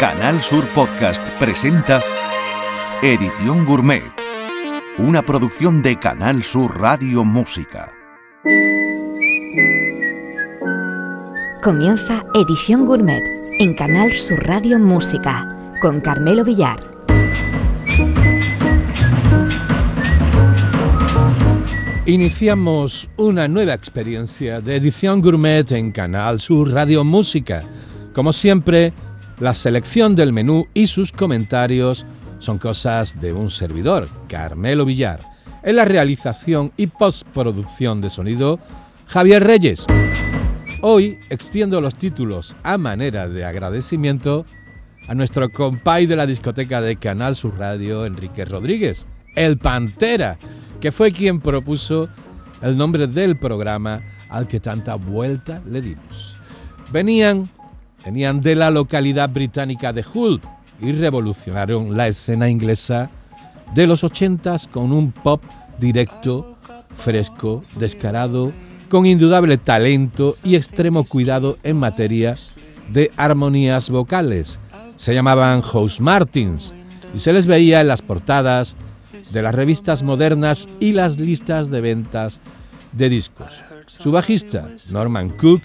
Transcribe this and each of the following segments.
Canal Sur Podcast presenta Edición Gourmet, una producción de Canal Sur Radio Música. Comienza Edición Gourmet en Canal Sur Radio Música con Carmelo Villar. Iniciamos una nueva experiencia de edición gourmet en Canal Sur Radio Música. Como siempre, la selección del menú y sus comentarios son cosas de un servidor, Carmelo Villar. En la realización y postproducción de sonido, Javier Reyes. Hoy extiendo los títulos a manera de agradecimiento a nuestro compay de la discoteca de Canal Sur Radio, Enrique Rodríguez, el Pantera que fue quien propuso el nombre del programa al que tanta vuelta le dimos. Venían, venían de la localidad británica de Hull y revolucionaron la escena inglesa de los ochentas con un pop directo, fresco, descarado, con indudable talento y extremo cuidado en materia de armonías vocales. Se llamaban House Martins y se les veía en las portadas de las revistas modernas y las listas de ventas de discos. Su bajista, Norman Cook,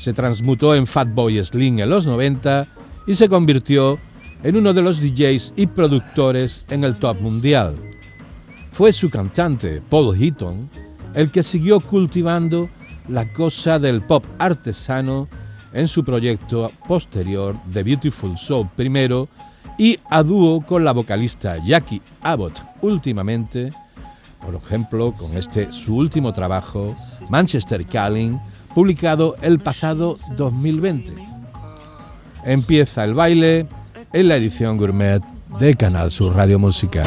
se transmutó en Fatboy Slim en los 90 y se convirtió en uno de los DJs y productores en el top mundial. Fue su cantante, Paul Heaton, el que siguió cultivando la cosa del pop artesano en su proyecto posterior The Beautiful Soul primero y a dúo con la vocalista Jackie Abbott últimamente, por ejemplo con este su último trabajo, Manchester Calling, publicado el pasado 2020. Empieza el baile en la edición gourmet de Canal Sur Radio Música.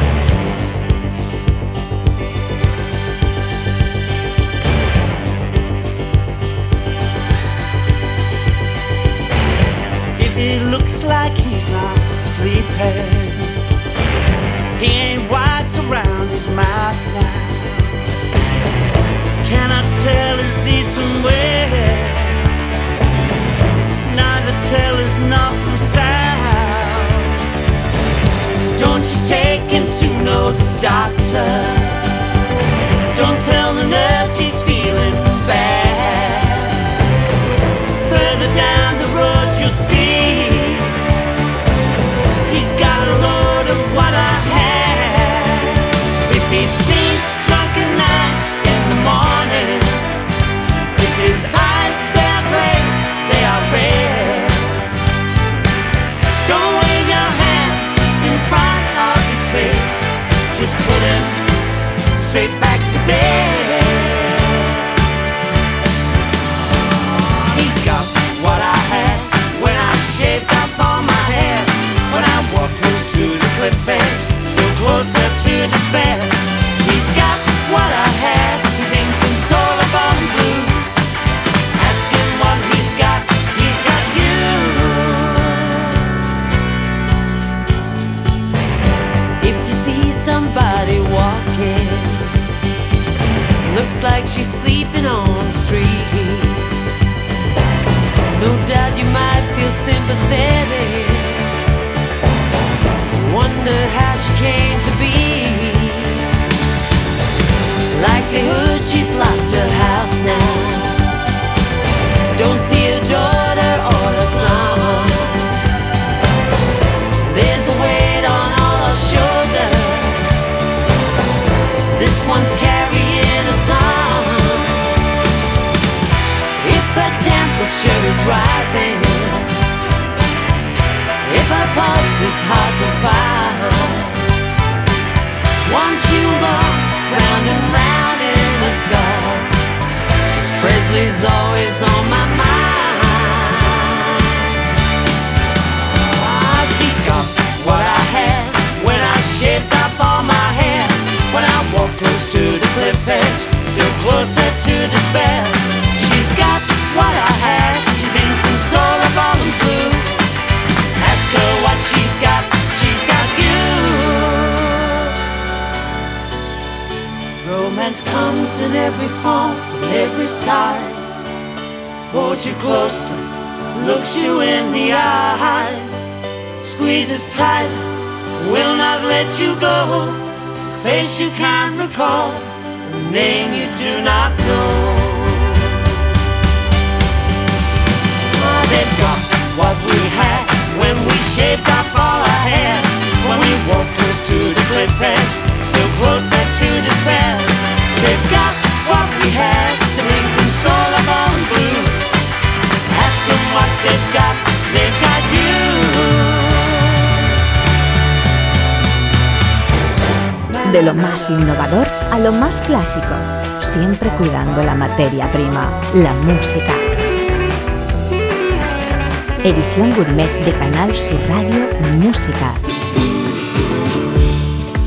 Is hard to find, once you go round and round in the sky, Cause Presley's always on my mind. Ah, she's got what I had when I shaved off all my hair. When I walk close to the cliff edge, still closer to despair. She's got what I Romance comes in every form, in every size. Holds you closely, looks you in the eyes. squeezes tight, will not let you go. The face you can't recall, the name you do not know. Oh, they've got what we had when we shaved off all our hair. When we walked close to the cliff edge, still closer to despair. De lo más innovador a lo más clásico, siempre cuidando la materia prima, la música. Edición Gourmet de Canal Sur Radio Música.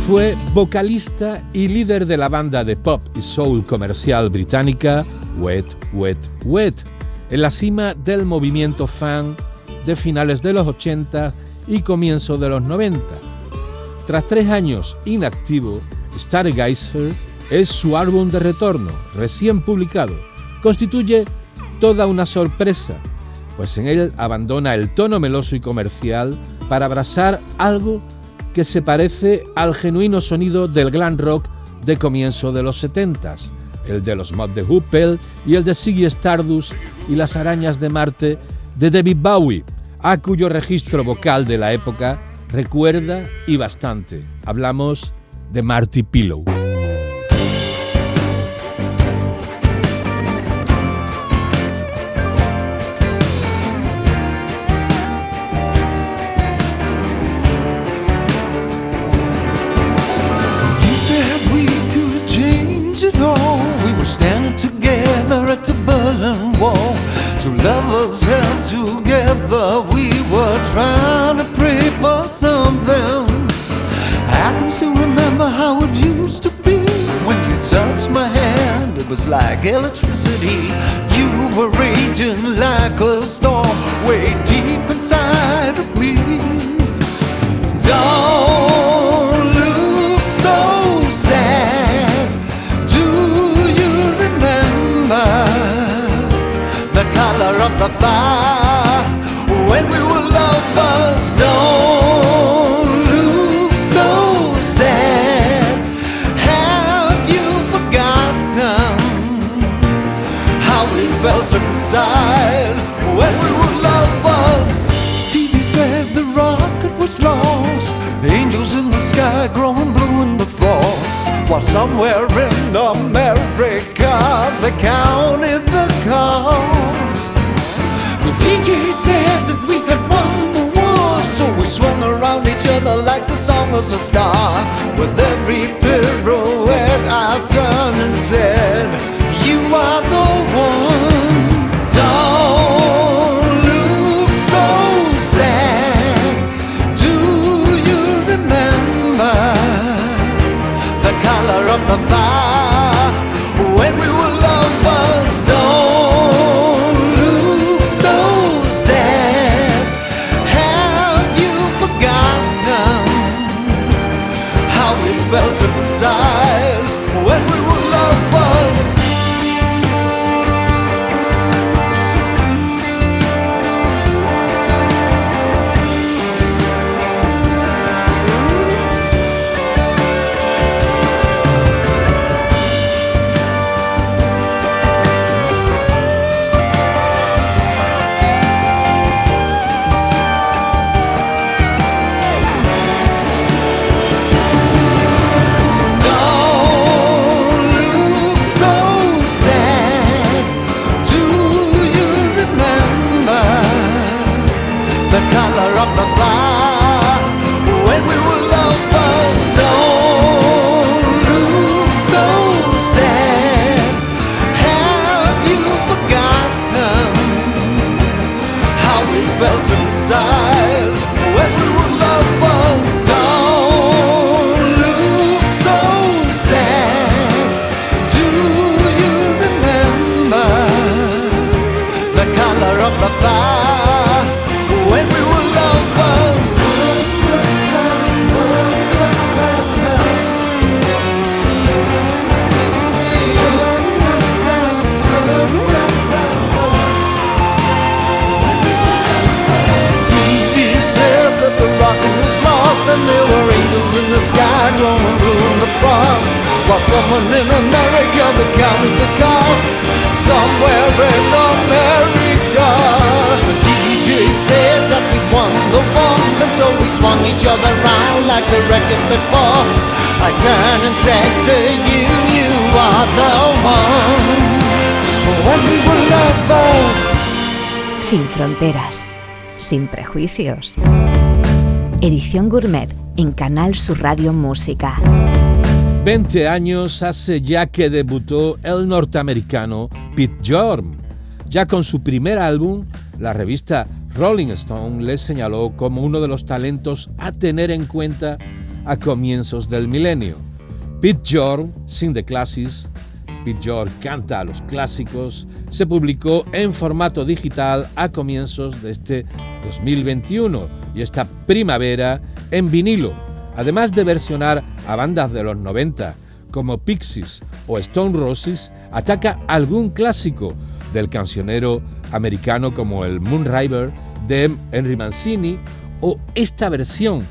Fue vocalista y líder de la banda de pop y soul comercial británica Wet, Wet, Wet, en la cima del movimiento fan de finales de los 80 y comienzo de los 90. Tras tres años inactivo, Stargazer es su álbum de retorno, recién publicado. Constituye toda una sorpresa, pues en él abandona el tono meloso y comercial para abrazar algo que se parece al genuino sonido del glam rock de comienzo de los 70s, el de los Mod de Hoople y el de Ziggy Stardust y las arañas de Marte de David Bowie, a cuyo registro vocal de la época recuerda y bastante. Hablamos de Marty Pillow. Growing blue in the frost. While somewhere in America they counted the cost. The DJ said that we had won the war, so we swung around each other like the song was a star. With every pirouette, I turned and said, sin prejuicios. Edición Gourmet en Canal Sur Radio Música. 20 años hace ya que debutó el norteamericano Pete Jorm. Ya con su primer álbum, la revista Rolling Stone le señaló como uno de los talentos a tener en cuenta a comienzos del milenio. Pete Jorm, Sing the Classics, Pete Jorm canta a los clásicos, se publicó en formato digital a comienzos de este 2021 y esta primavera en vinilo, además de versionar a bandas de los 90 como Pixies o Stone Roses, ataca algún clásico del cancionero americano como el Moonriver de Henry Mancini o esta versión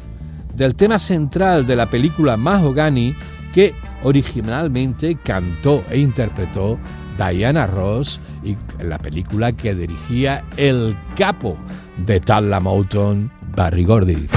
del tema central de la película Mahogany que originalmente cantó e interpretó Diana Ross y la película que dirigía el capo de Talla Motown, Barry Gordy.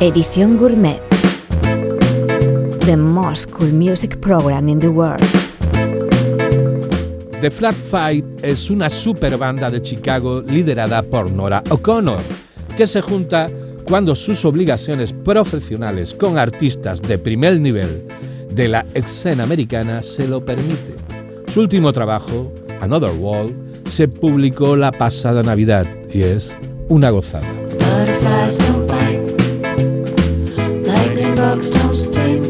Edición Gourmet. The most cool music program in the world. The Flat Fight es una super banda de Chicago liderada por Nora O'Connor, que se junta cuando sus obligaciones profesionales con artistas de primer nivel de la escena americana se lo permite. Su último trabajo, Another World, se publicó la pasada Navidad y es una gozada. Dogs don't speak.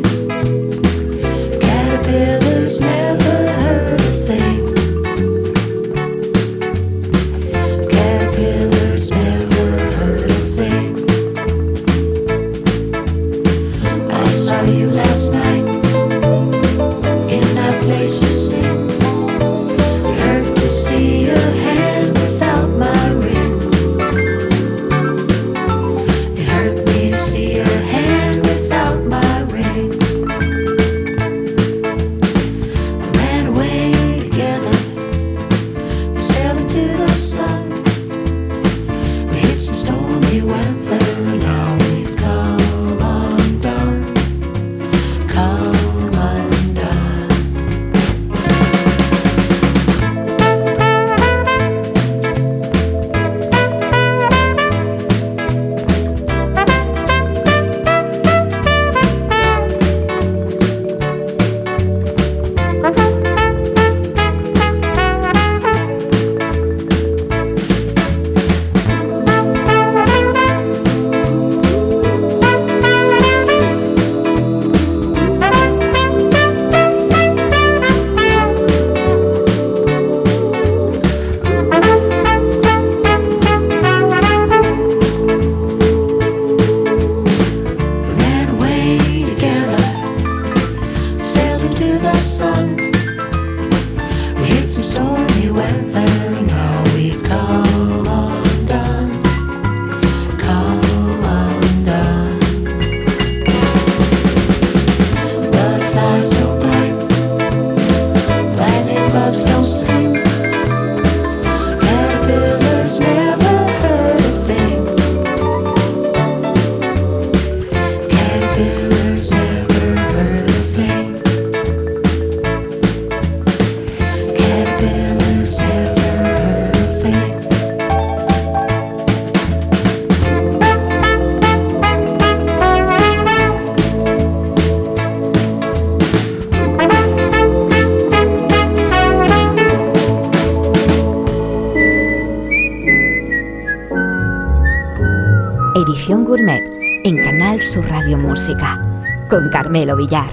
Gourmet en Canal Sur Radio Música con Carmelo Villar.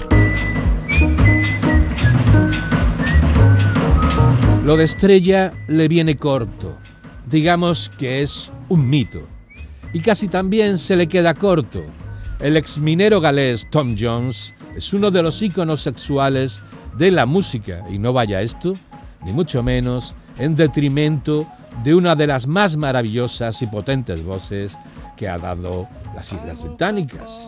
Lo de estrella le viene corto. Digamos que es un mito. Y casi también se le queda corto. El exminero galés Tom Jones es uno de los íconos sexuales de la música. Y no vaya esto, ni mucho menos, en detrimento de una de las más maravillosas y potentes voces que ha dado las Islas Británicas.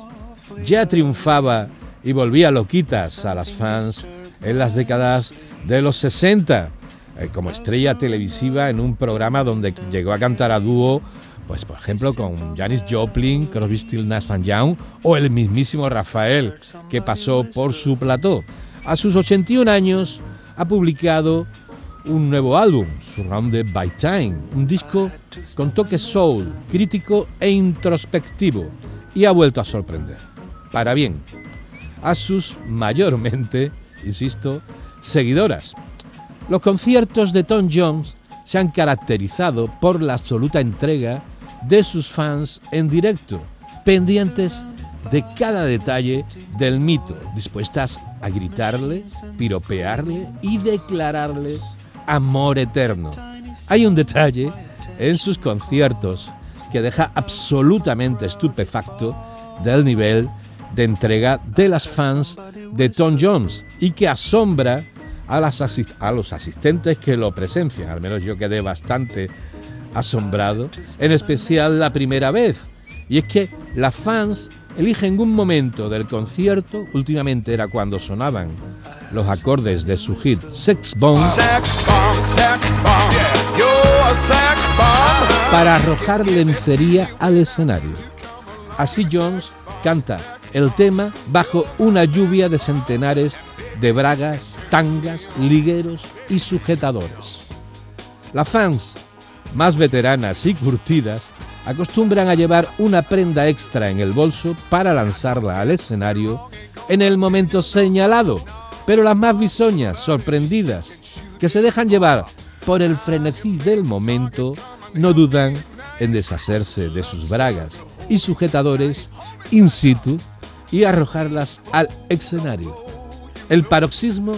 Ya triunfaba y volvía loquitas a las fans en las décadas de los 60, eh, como estrella televisiva en un programa donde llegó a cantar a dúo, pues por ejemplo con Janis Joplin, Crosby, Stills, Nash Young o el mismísimo Rafael, que pasó por su plató. A sus 81 años ha publicado un nuevo álbum, Surrounded by Time, un disco con toque soul, crítico e introspectivo, y ha vuelto a sorprender, para bien, a sus mayormente, insisto, seguidoras. Los conciertos de Tom Jones se han caracterizado por la absoluta entrega de sus fans en directo, pendientes de cada detalle del mito, dispuestas a gritarle, piropearle y declararle amor eterno. Hay un detalle en sus conciertos que deja absolutamente estupefacto del nivel de entrega de las fans de Tom Jones y que asombra a, los asistentes que lo presencian. Al menos yo quedé bastante asombrado, en especial la primera vez. Y es que las fans eligen un momento del concierto, últimamente era cuando sonaban los acordes de su hit Sex Bomb, para arrojar lencería al escenario. Así Jones canta el tema bajo una lluvia de centenares de bragas, tangas, ligueros y sujetadores. Las fans más veteranas y curtidas acostumbran a llevar una prenda extra en el bolso para lanzarla al escenario en el momento señalado, pero las más bisoñas, sorprendidas, que se dejan llevar por el frenesí del momento, no dudan en deshacerse de sus bragas y sujetadores in situ y arrojarlas al escenario. El paroxismo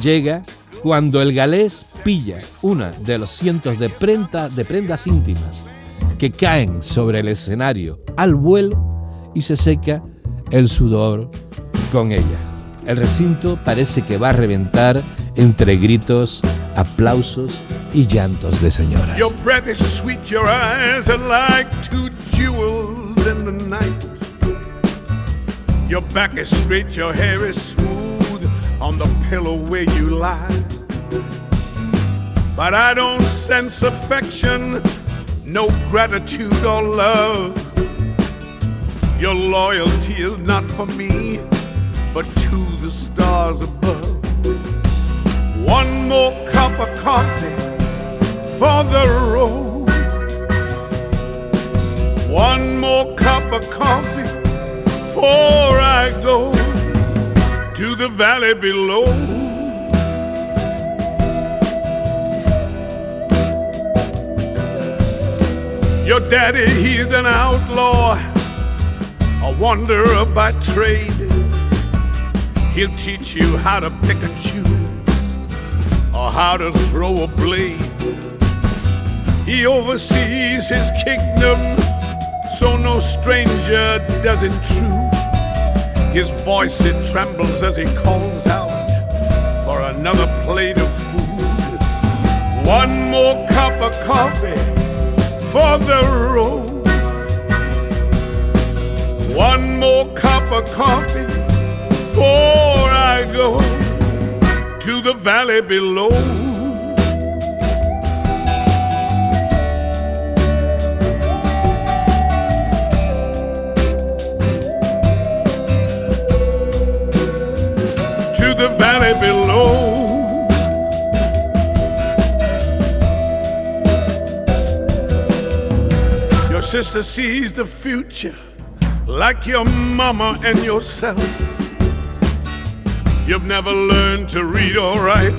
llega cuando el galés pilla una de los cientos de, prenda- de prendas íntimas que caen sobre el escenario al vuelo y se seca el sudor con ella. El recinto parece que va a reventar entre gritos, aplausos y llantos de señoras. Your breath is sweet, your eyes are like two jewels in the night. Your back is straight, your hair is smooth on the pillow where you lie. But I don't sense affection, no gratitude or love. Your loyalty is not for me, but to the stars above. One more cup of coffee for the road. One more cup of coffee before I go to the valley below. Your daddy, he's an outlaw, a wanderer by trade. He'll teach you how to pick and choose or how to throw a blade. He oversees his kingdom, so no stranger does intrude. His voice it trembles as he calls out, for another plate of food. One more cup of coffee for the road. One more cup of coffee before I go to the valley below. To the valley below. Your sister sees the future like your mama and yourself. You've never learned to read or write,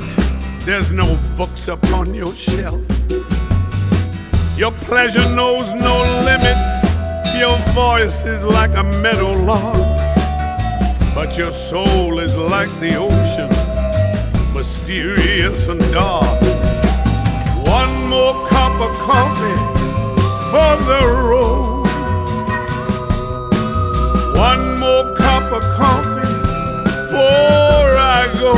there's no books upon your shelf. Your pleasure knows no limits, your voice is like a meadow lark, but your soul is like the ocean, mysterious and dark. One more cup of coffee for the road. One more cup of coffee before I go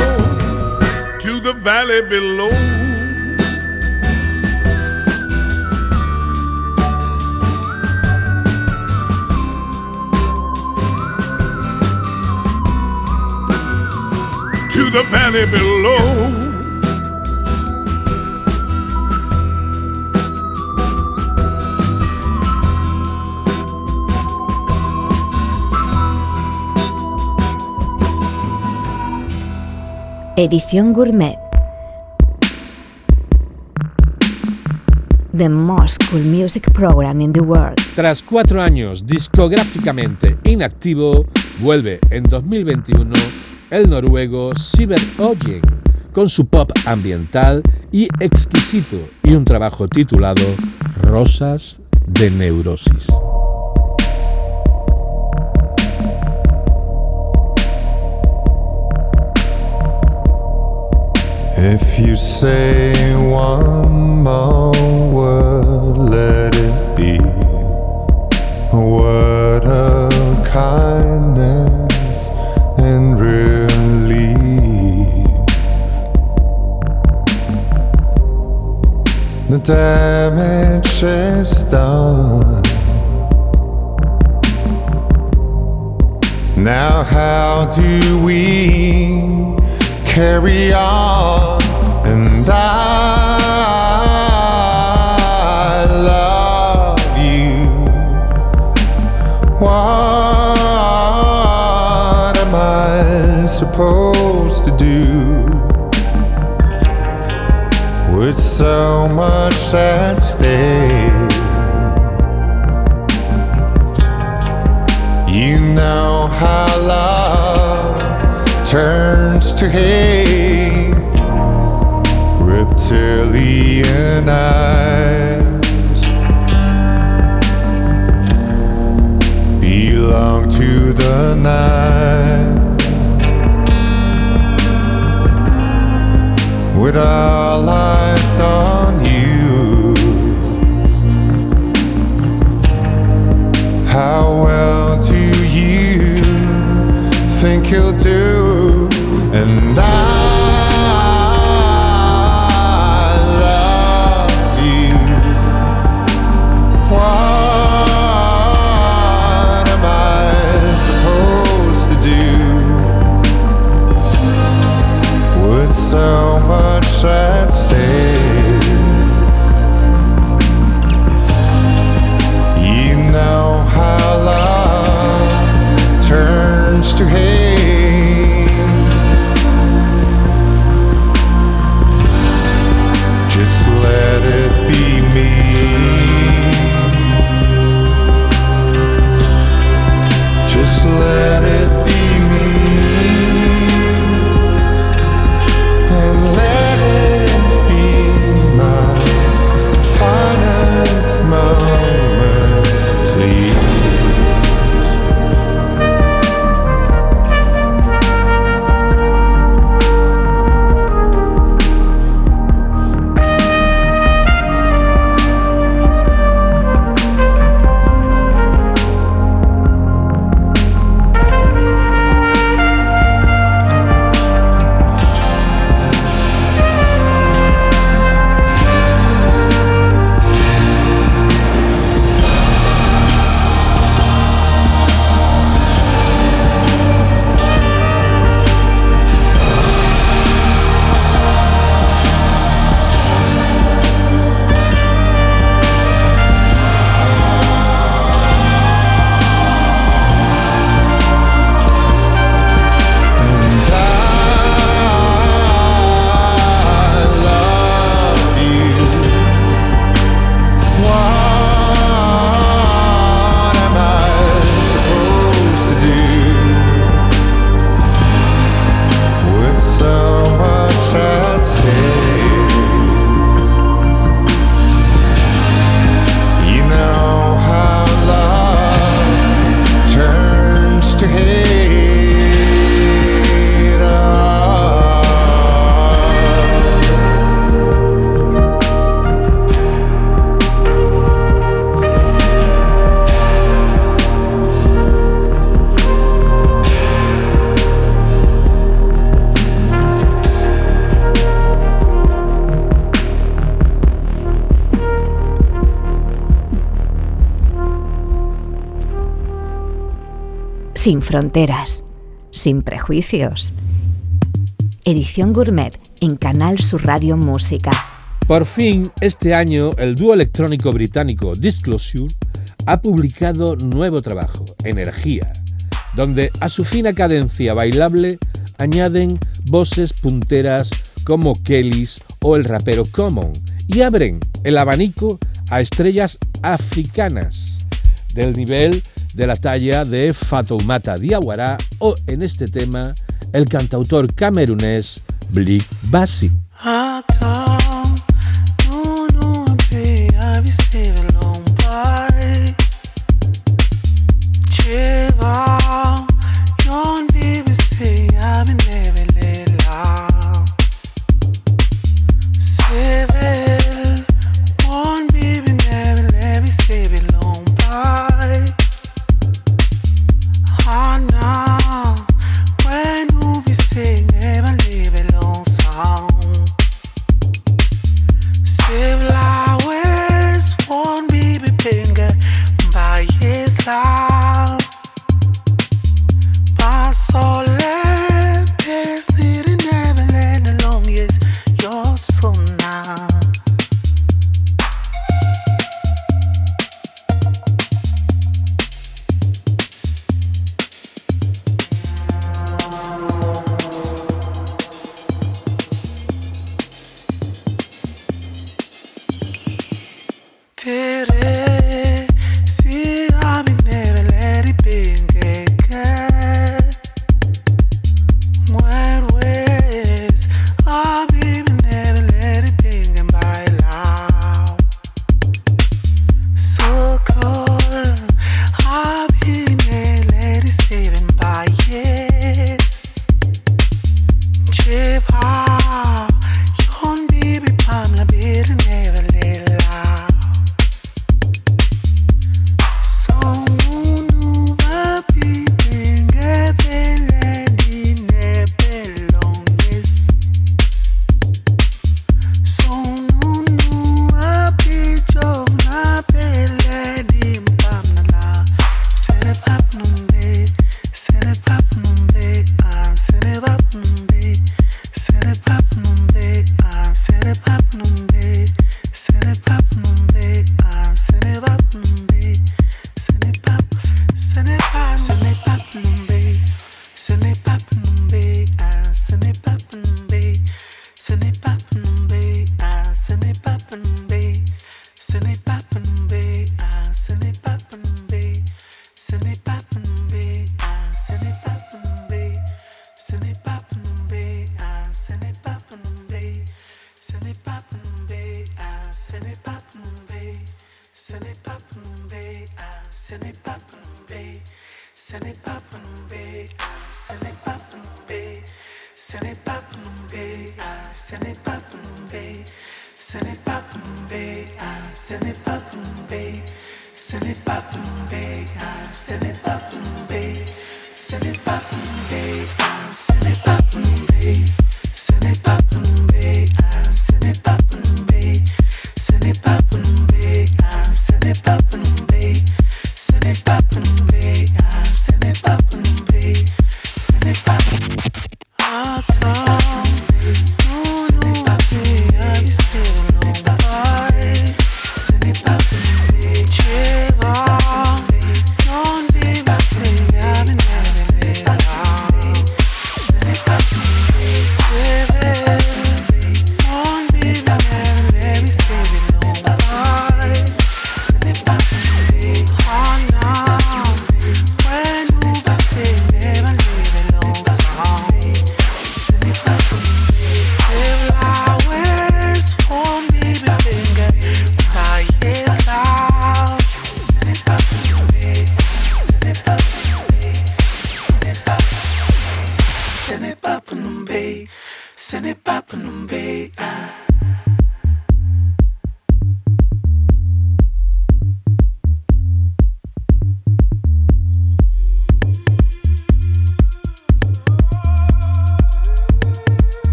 to the valley below. To the valley below. Edición Gourmet. The most cool music program in the world. Tras cuatro años discográficamente inactivo, vuelve en 2021 el noruego Siver Oyen con su pop ambiental y exquisito y un trabajo titulado Rosas de Neurosis. If you say one more word, let it be a word of kindness and relief. The damage is done. Now, how do we carry on? And I love you. What am I supposed to do with so much at stake? You know how love turns to hate. Reptilian eyes belong to the night. With all eyes on you. How well do you think you'll do? Sin fronteras, sin prejuicios. Edición Gourmet en Canal Sur Radio Música. Por fin, este año, el dúo electrónico británico Disclosure ha publicado nuevo trabajo, Energía, donde a su fina cadencia bailable añaden voces punteras como Kellys o el rapero Common y abren el abanico a estrellas africanas del nivel de la talla de Fatoumata Diawara o en este tema el cantautor camerunés Blick Bassi.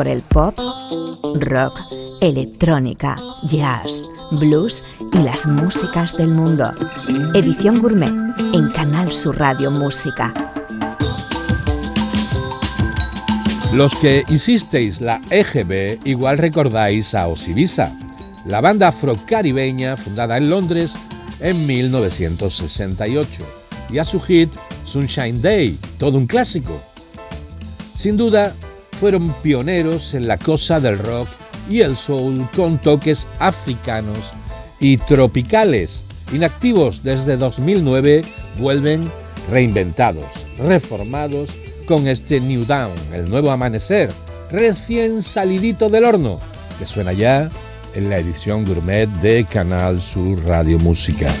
Por el pop, rock, electrónica, jazz, blues y las músicas del mundo. Edición Gourmet en Canal Sur Radio Música. Los que hicisteis la EGB igual recordáis a Osibisa, la banda afrocaribeña fundada en Londres en 1968, y a su hit Sunshine Day, todo un clásico. Sin duda, fueron pioneros en la cosa del rock y el soul con toques africanos y tropicales. Inactivos desde 2009, vuelven reinventados, reformados con este New Down, el nuevo amanecer, recién salidito del horno, que suena ya en la edición gourmet de Canal Sur Radio Música.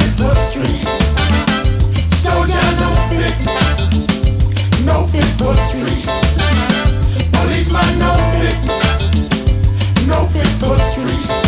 Fit, for street. Soldier no fit, no fit for street. Policeman no fit, no fit for street.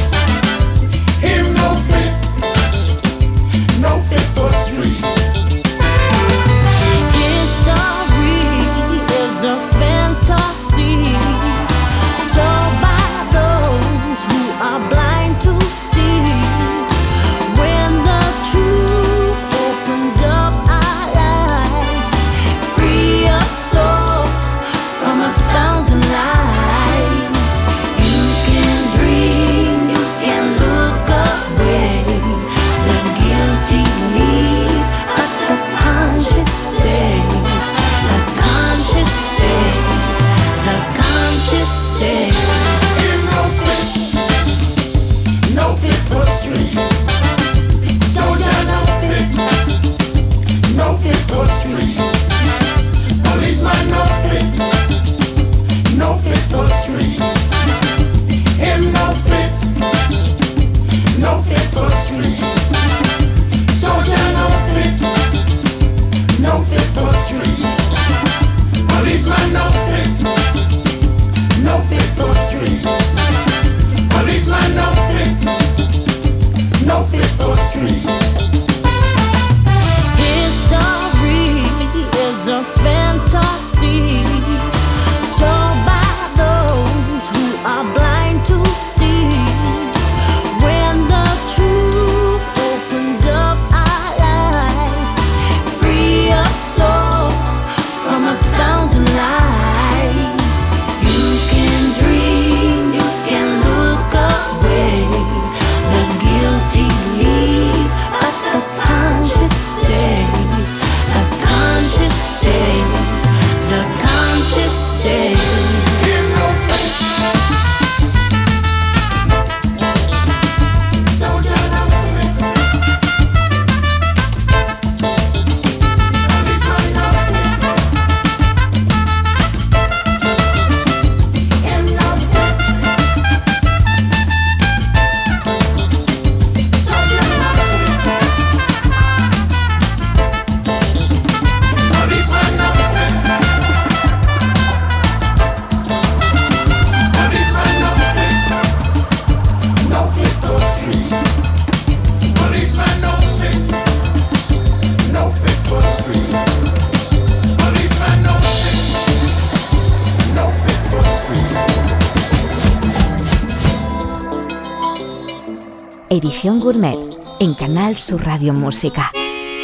En Canal Sur Radio Música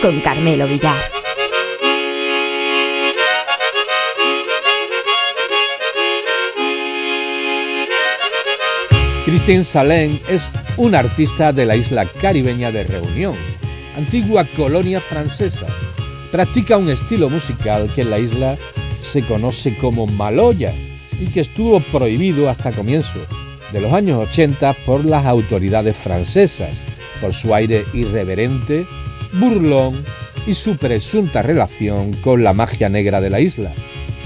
con Carmelo Villar. Christine Salén es una artista de la isla caribeña de Reunión, antigua colonia francesa. Practica un estilo musical que en la isla se conoce como maloya y que estuvo prohibido hasta comienzo de los años 80 por las autoridades francesas, por su aire irreverente, burlón y su presunta relación con la magia negra de la isla.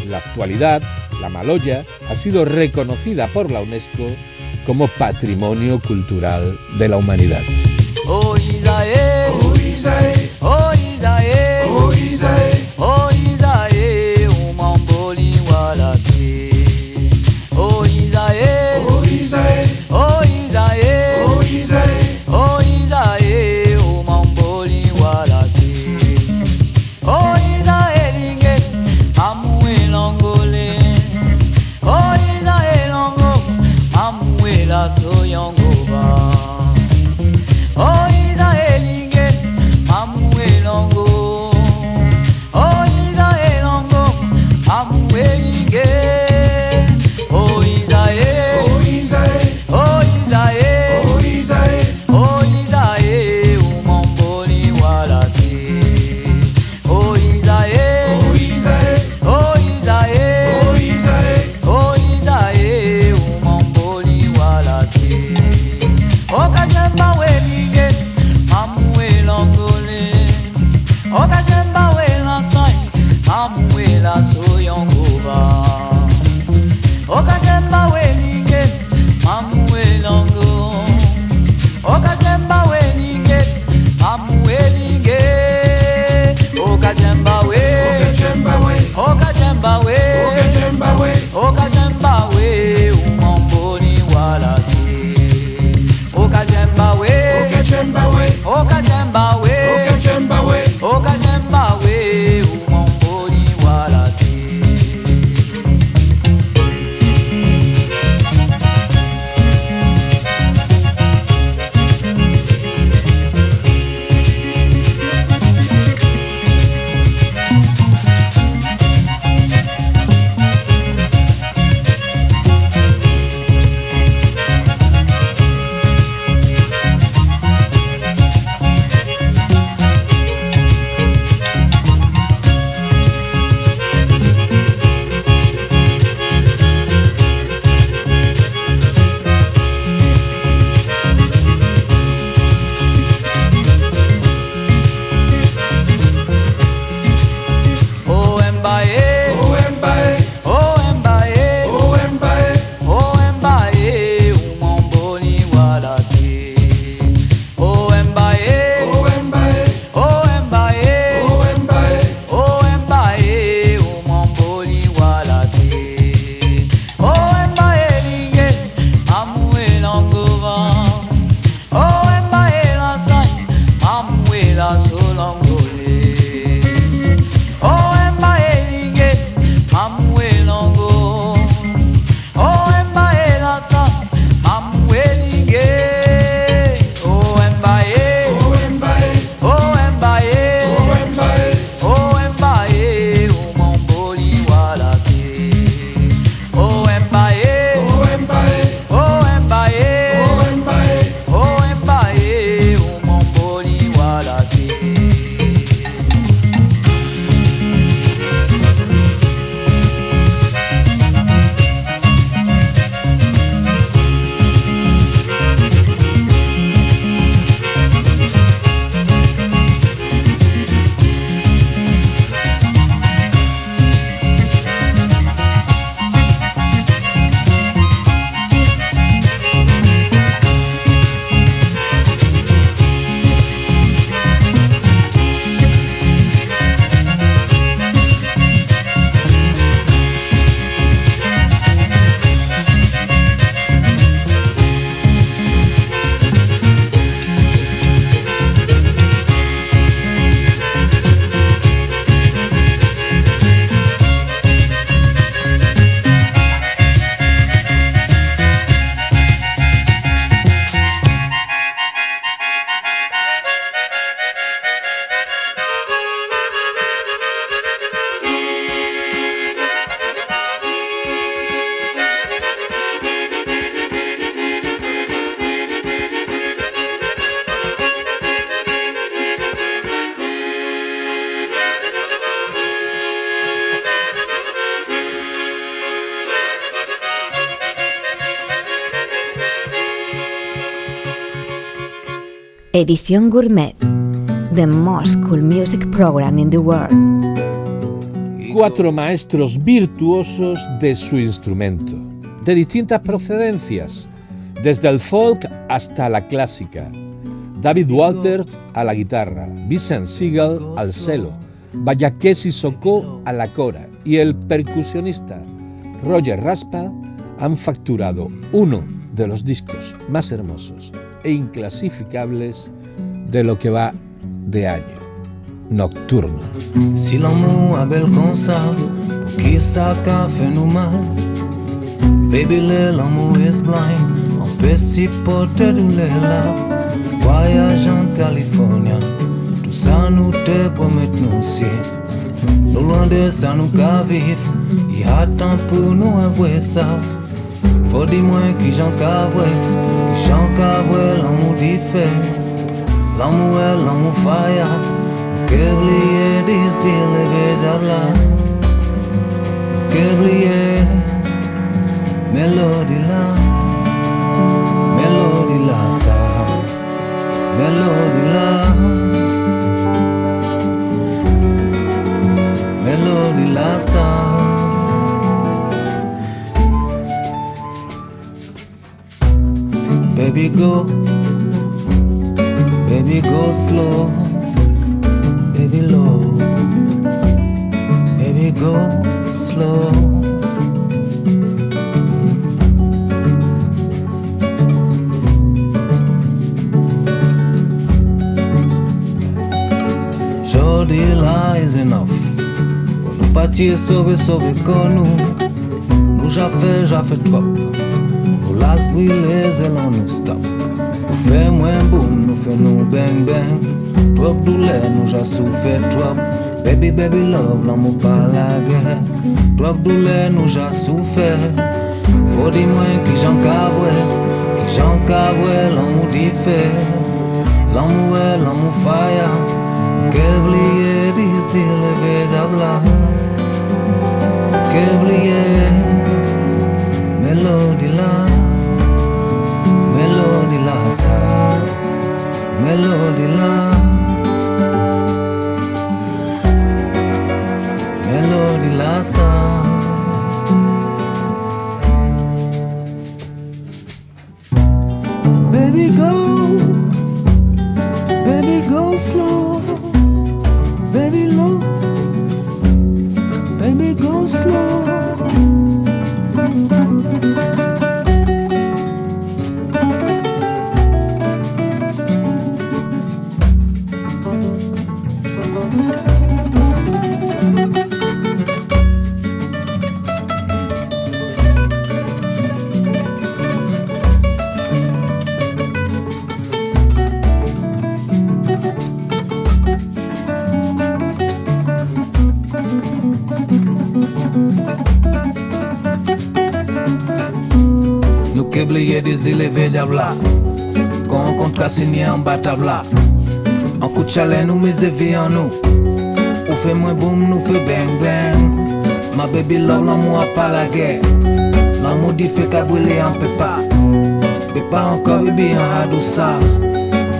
En la actualidad, la maloya ha sido reconocida por la UNESCO como Patrimonio Cultural de la Humanidad. Edición Gourmet, the most cool music program in the world. Cuatro maestros virtuosos de su instrumento, de distintas procedencias, desde el folk hasta la clásica. David Walters a la guitarra, Vincent Siegel al cello, Bayakesi Soko a la cora y el percusionista Roger Raspa han facturado uno de los discos más hermosos e inclasificables de lo que va de año. Nocturno. Si l'amour a bel ça, pour qui qu'a fait nous mal? Baby, l'amour is blind, on peut s'y porter douleur là. Voyage en Californie, tout ça nous te promet nous aussi. Nous loin de ça nous qu'à vivre, y a temps pour nous avouer ça. Faut dis-moi qui j'en cavoué, qui j'en cavoué, l'amour diffère. L'amour est l'amour fire, que oublier des styles déjà là. Que oublier, mélodie là, mélodie là, ça, mélodie là. Ki e sove sove kon nou Nou jafe jafe pop Nou las stop. Nou fe mwen boum nou fe beng beng Trop doule nou ja soufe trop. Baby baby love lan mou pa la ge Trop doule nou ja soufe Fò di mwen ki jan kavwe Ki jan kavwe lan mou di fe Lan mou e lan mou faya Kebliye di si leve dabla che melodi la melodi la sa melodi la melodi la sa. Baby go. que blé des élevés diabla Qu'on contrat signé en batabla En coup de chalet nous mise vie en nous. On fait moins boum nous fait bang bang. Ma baby love l'amour pas la guerre. L'amour dit fait qu'à brûler en pépa Pépa encore bébé en hadoussa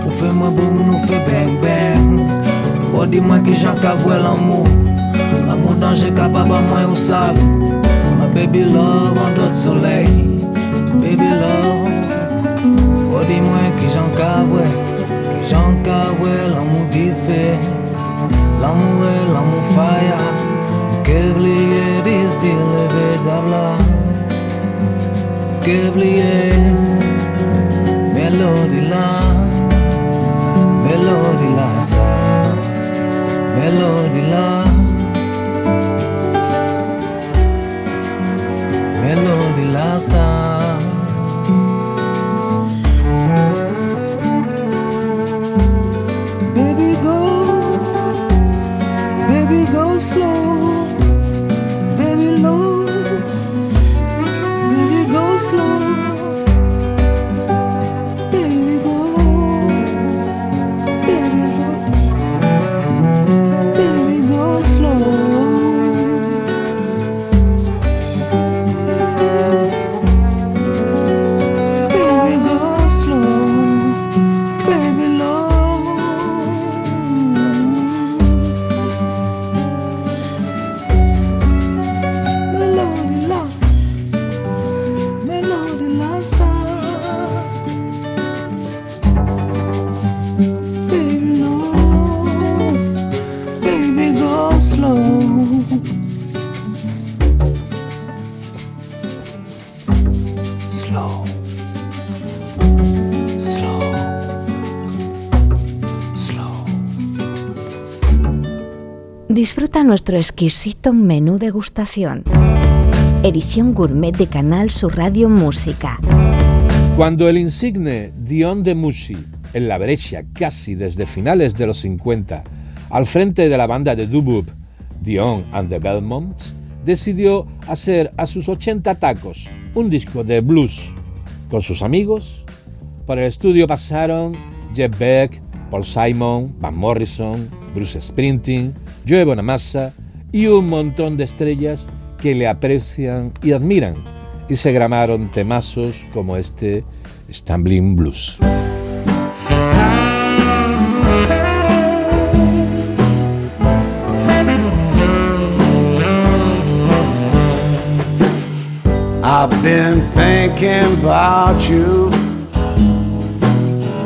On fait moins boum nous fait bang bang. Faut dire moi que j'en cavoué l'amour. L'amour danger qu'à baba moi ou sable Ma baby love en d'autres soleils baby love Fò di mwen ki jan ka wè Ki jan ka wè l'amou di fè faya dis di leve tabla Ke la Melodi la sa Melodi la Melodi la sa nuestro exquisito menú degustación. Edición gourmet de Canal Sur Radio Música. Cuando el insigne Dion de Mushi, en la brecha casi desde finales de los 50, al frente de la banda de dubub Dion and the Belmonts, decidió hacer a sus 80 tacos un disco de blues. Con sus amigos, por el estudio pasaron Jeff Beck, Paul Simon, Van Morrison, Bruce Springsteen, Joe Bonamassa y un montón de estrellas que le aprecian y admiran y se gramaron temazos como este Stumbling Blues. I've been thinking about you.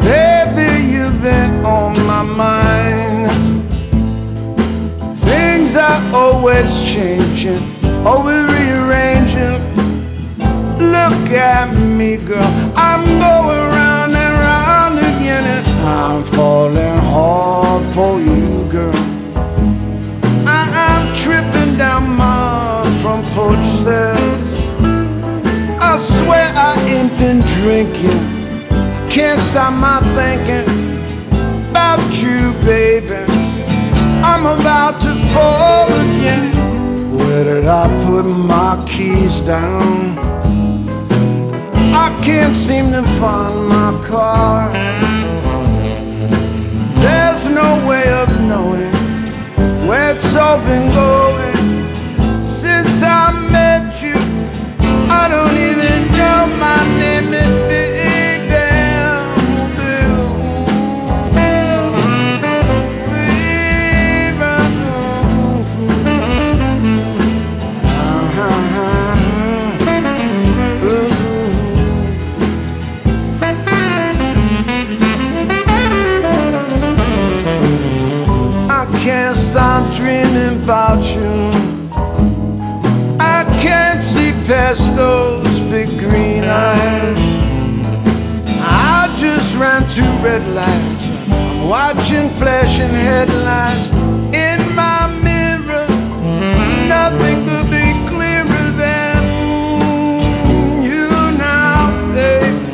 Baby, you've been on my mind. Are always changing, always rearranging. Look at me, girl. I'm going round and round again, and I'm falling hard for you, girl. I am tripping down my front porch stairs. I swear I ain't been drinking. Can't stop my thinking about you, baby. I'm about to fall again. Where did I put my keys down? I can't seem to find my car. There's no way of knowing where it's all been going past those big green eyes. I just ran two red lights. I'm watching flashing headlights in my mirror. Nothing could be clearer than you now, baby.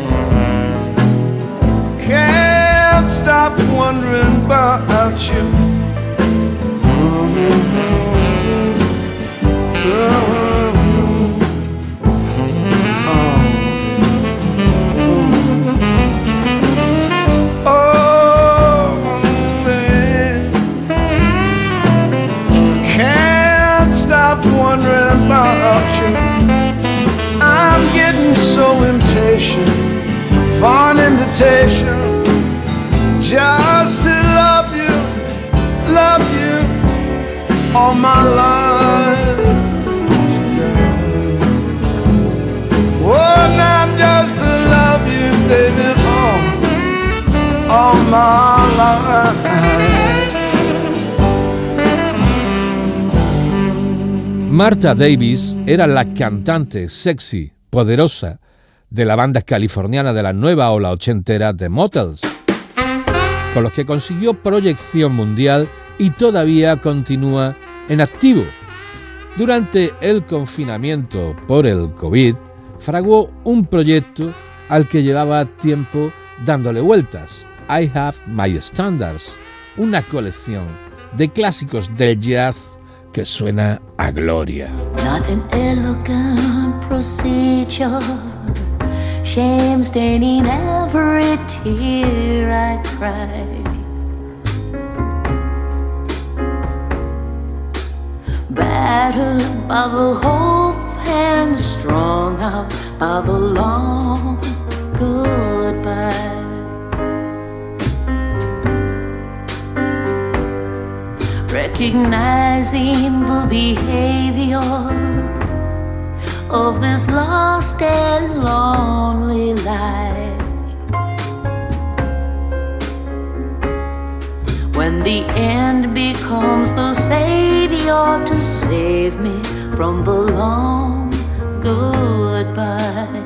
Can't stop wondering about you. Invitation just to love you, love you all my life. Oh, now just to love you, baby, all, all my life. Martha Davis era la cantante sexy, poderosa, de la banda californiana de la nueva ola ochentera The Motels, con los que consiguió proyección mundial y todavía continúa en activo. Durante el confinamiento por el COVID, fraguó un proyecto al que llevaba tiempo dándole vueltas, I Have My Standards, una colección de clásicos del jazz que suena a gloria. Shame staining every tear I cry. Battered by the hope and strung out by the long goodbye. recognizing the behavior of this lost and lonely life. When the end becomes the savior to save me from the long goodbye.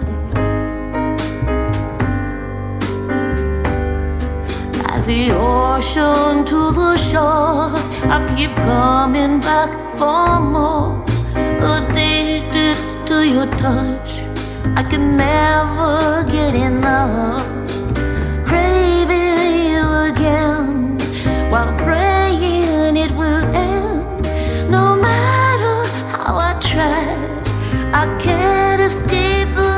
Life the ocean to the shore. I keep coming back for more. Addicted to your touch, I can never get enough. Craving you again while praying it will end. No matter how I try, I can't escape the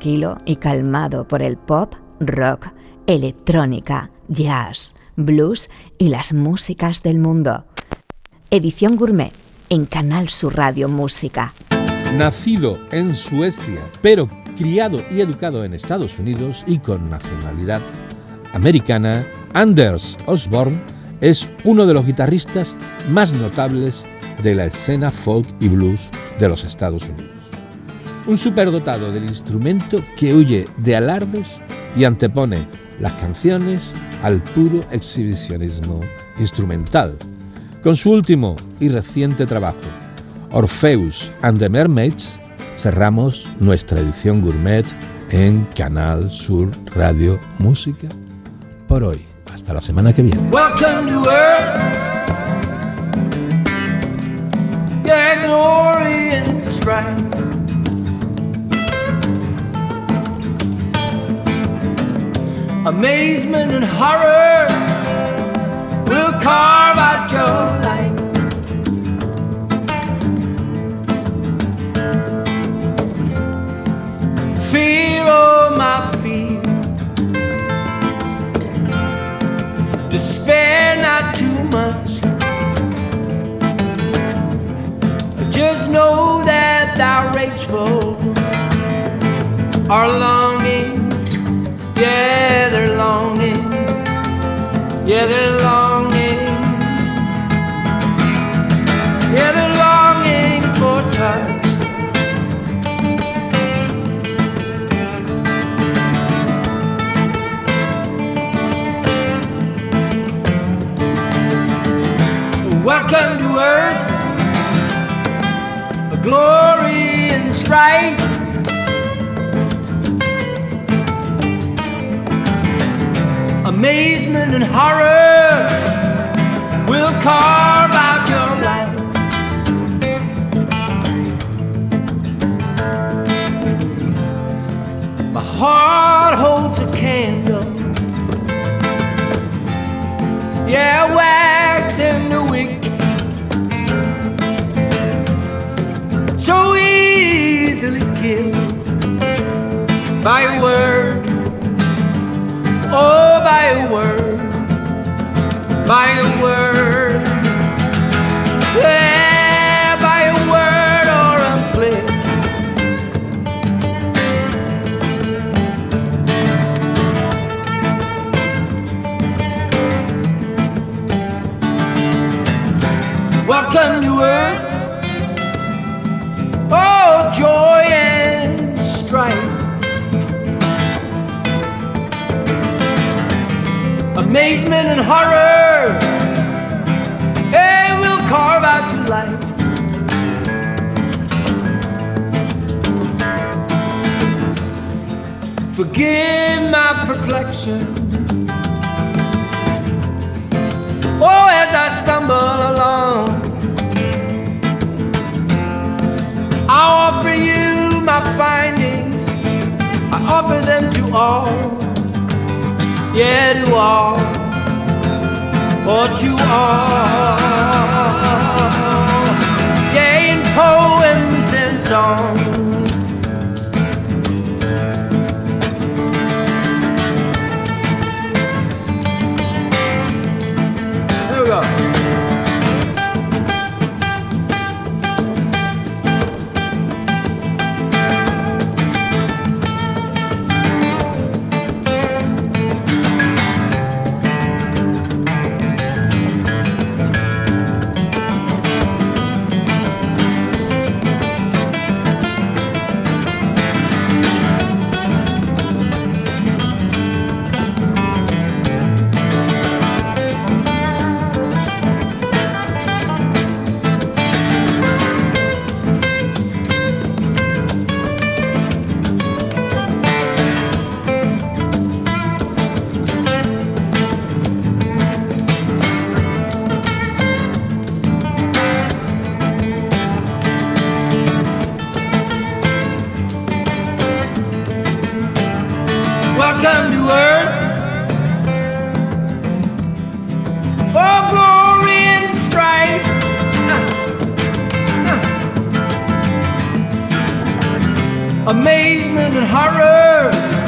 tranquilo y calmado por el pop, rock, electrónica, jazz, blues y las músicas del mundo. Edición Gourmet en Canal Sur Radio Música. Nacido en Suecia, pero criado y educado en Estados Unidos y con nacionalidad americana, Anders Osborne es uno de los guitarristas más notables de la escena folk y blues de los Estados Unidos. Un superdotado del instrumento que huye de alardes y antepone las canciones al puro exhibicionismo instrumental. Con su último y reciente trabajo, Orpheus and the Mermaids, cerramos nuestra edición gourmet en Canal Sur Radio Música por hoy. Hasta la semana que viene. Amazement and horror will carve out your life. Fear, oh my fear. Despair not too much. Just know that thou rageful are longing. Yeah, they're longing. Yeah, they're longing for touch. Welcome to earth, a glory and strife. Amazement and horror will carve out your life. My heart holds a candle. Yeah, wax in the wick. So easily killed by a word. Oh, by a word. By a word. Yeah, by a word or a flick. Welcome to earth. Amazement and horror. Hey, we'll carve out your life. Forgive my perplexion. Oh, as I stumble along, I offer you my findings. I offer them to all. Yeah, to all. Or to all. Yeah, in poems and songs. Welcome to earth. Oh, glory and strife. Amazement and horror.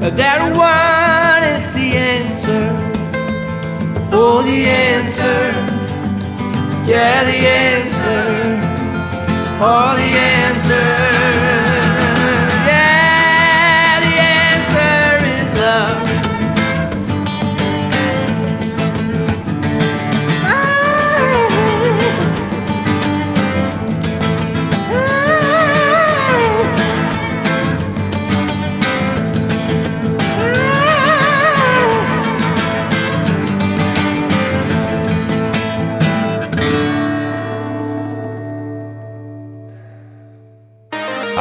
That one is the answer. Oh, the answer. Yeah, the answer. Oh, the answer.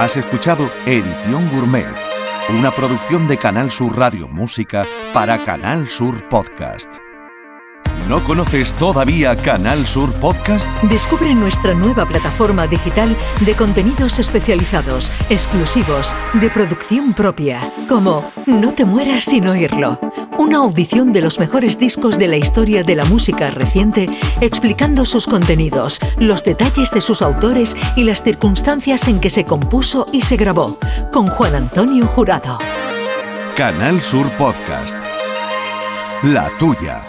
Has escuchado Edición Gourmet, una producción de Canal Sur Radio Música para Canal Sur Podcast. ¿No conoces todavía Canal Sur Podcast? Descubre nuestra nueva plataforma digital de contenidos especializados, exclusivos, de producción propia, como No te mueras sin oírlo, una audición de los mejores discos de la historia de la música reciente, explicando sus contenidos, los detalles de sus autores y las circunstancias en que se compuso y se grabó, con Juan Antonio Jurado. Canal Sur Podcast. La tuya.